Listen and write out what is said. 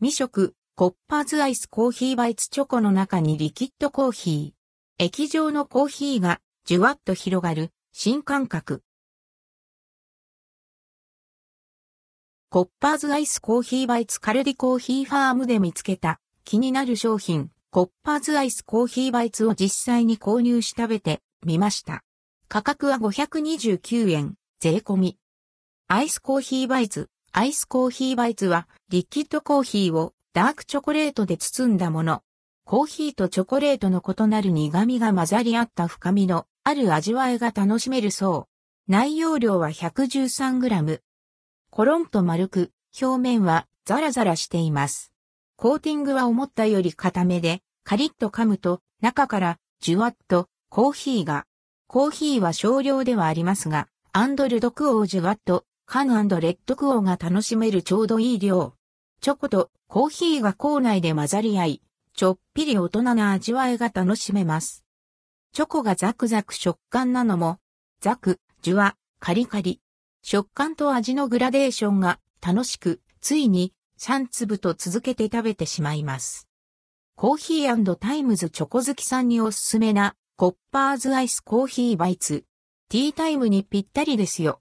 未食、コッパーズアイスコーヒーバイツチョコの中にリキッドコーヒー。液状のコーヒーがじゅわっと広がる新感覚。コッパーズアイスコーヒーバイツカルディコーヒーファームで見つけた気になる商品、コッパーズアイスコーヒーバイツを実際に購入し食べてみました。価格は529円、税込み。アイスコーヒーバイツ、アイスコーヒーバイツはリキッドコーヒーをダークチョコレートで包んだもの。コーヒーとチョコレートの異なる苦味が混ざり合った深みのある味わいが楽しめるそう。内容量は 113g。コロンと丸く、表面はザラザラしています。コーティングは思ったより固めで、カリッと噛むと、中からじゅわっとコーヒーが。コーヒーは少量ではありますが、アンドルドクオージュワット、カンレッドクオーが楽しめるちょうどいい量。チョコとコーヒーが口内で混ざり合い、ちょっぴり大人な味わいが楽しめます。チョコがザクザク食感なのも、ザク、ジュワ、カリカリ。食感と味のグラデーションが楽しく、ついに3粒と続けて食べてしまいます。コーヒータイムズチョコ好きさんにおすすめなコッパーズアイスコーヒーバイツ。ティータイムにぴったりですよ。